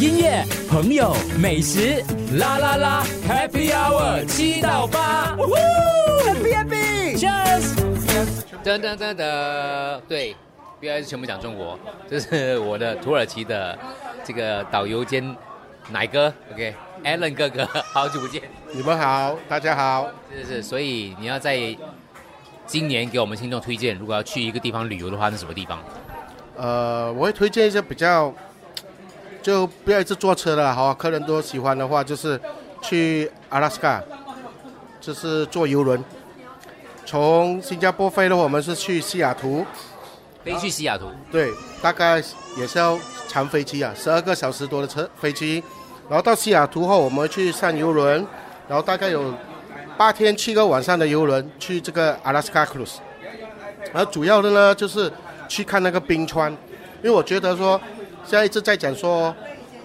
音乐、朋友、美食，啦啦啦，Happy Hour 七到八，Happy Happy，Cheers！噔噔噔噔，对，不要全部讲中国，这是我的土耳其的这个导游兼奶哥，OK，Allen 哥哥，好久不见。你们好，大家好。是是是，所以你要在今年给我们听众推荐，如果要去一个地方旅游的话，是什么地方？呃，我会推荐一些比较，就不要一直坐车了，好，客人都喜欢的话，就是去阿拉斯加，就是坐游轮，从新加坡飞的话，我们是去西雅图，飞去西雅图，对，大概也是要长飞机啊，十二个小时多的车飞机，然后到西雅图后，我们去上游轮，然后大概有八天七个晚上的游轮去这个阿拉斯加 cruise，而主要的呢就是去看那个冰川，因为我觉得说现在一直在讲说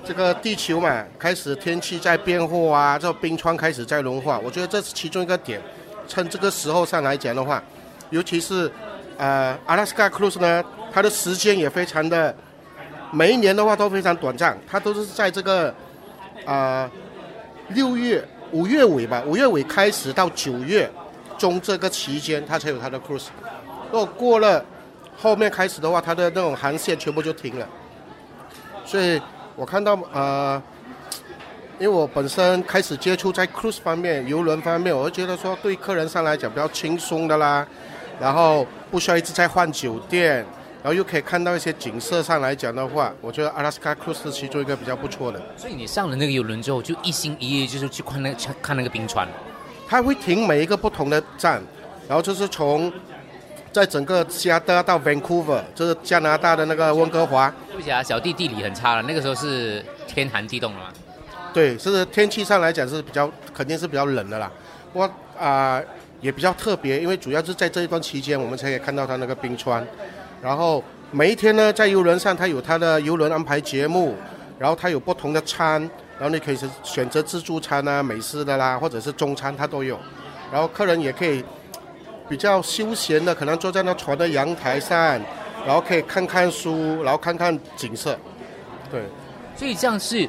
这个地球嘛开始天气在变化啊，这冰川开始在融化，我觉得这是其中一个点。趁这个时候上来讲的话，尤其是呃阿拉斯加 cruise 呢，它的时间也非常的，每一年的话都非常短暂，它都是在这个啊六月五月尾吧，五月尾开始到九月中这个期间，它才有它的 cruise。如果过了后面开始的话，它的那种航线全部就停了。所以我看到呃，因为我本身开始接触在 cruise 方面、游轮方面，我就觉得说对客人上来讲比较轻松的啦，然后不需要一直在换酒店，然后又可以看到一些景色上来讲的话，我觉得阿拉斯加 cruise 是其中一个比较不错的。所以你上了那个游轮之后，就一心一意就是去看那个看那个冰川。它会停每一个不同的站，然后就是从在整个加拿大到 Vancouver，就是加拿大的那个温哥华。对不起啊，小弟地理很差了，那个时候是天寒地冻了吗？对，是天气上来讲是比较肯定是比较冷的啦。不过啊、也比较特别，因为主要是在这一段期间，我们才可以看到它那个冰川。然后每一天呢，在游轮上，它有它的游轮安排节目，然后它有不同的餐，然后你可以是选择自助餐啊、美式的啦，或者是中餐，它都有。然后客人也可以比较休闲的，可能坐在那船的阳台上，然后可以看看书，然后看看景色。对，所以这样是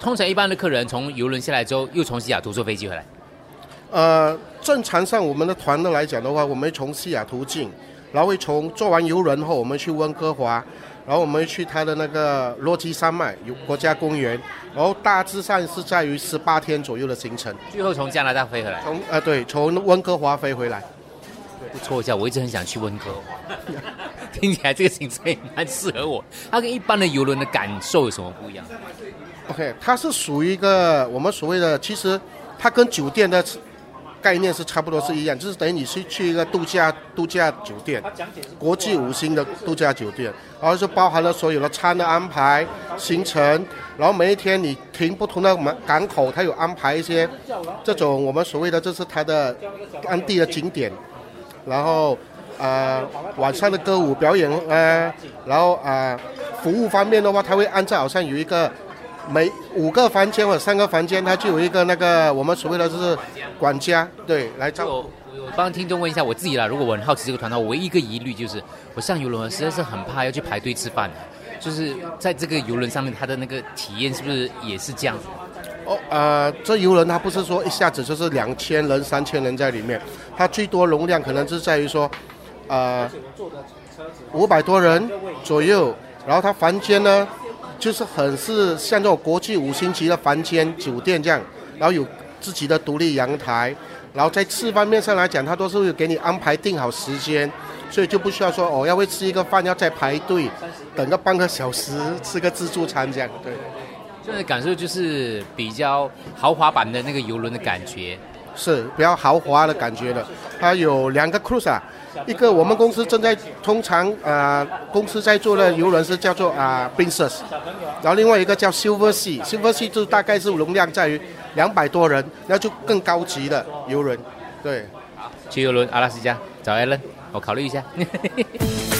通常一般的客人从游轮下来之后，又从西雅图坐飞机回来。呃，正常上我们的团的来讲的话，我们从西雅图进，然后会从坐完游轮后，我们去温哥华，然后我们去它的那个落基山脉有国家公园，然后大致上是在于十八天左右的行程。最后从加拿大飞回来。从呃对，从温哥华飞回来。不错一下，我一直很想去温哥华，听起来这个行程也蛮适合我。它跟一般的游轮的感受有什么不一样？OK，它是属于一个我们所谓的，其实它跟酒店的概念是差不多是一样，就是等于你是去一个度假度假酒店，国际五星的度假酒店，然后就包含了所有的餐的安排、行程，然后每一天你停不同的门港口，它有安排一些这种我们所谓的这是它的当地的景点，然后呃晚上的歌舞表演呃，然后啊、呃服务方面的话，他会按照好像有一个。每五个房间或者三个房间，他就有一个那个我们所谓的就是管家，对，来照我帮听众问一下我自己啦，如果我很好奇这个团的话，我唯一一个疑虑就是，我上游轮实在是很怕要去排队吃饭，就是在这个游轮上面，它的那个体验是不是也是这样子？哦，呃，这游轮它不是说一下子就是两千人、三千人在里面，它最多容量可能是在于说，呃，五百多人左右，然后它房间呢，就是很是像这种国际五星级的房间酒店这样，然后有自己的独立阳台，然后在吃方面上来讲，它都是会给你安排定好时间，所以就不需要说哦，要为吃一个饭要再排队，等个半个小时吃个自助餐这样，对。这样的感受就是比较豪华版的那个游轮的感觉。是比较豪华的感觉的。它有两个 cruise 啊，一个我们公司正在通常啊、呃公司在做的游轮是叫做啊、Princess，然后另外一个叫 Silver Sea，Silver Sea 就大概是容量在于两百多人，那就更高级的游轮。对，去游轮阿拉斯加找 Allen，我考虑一下。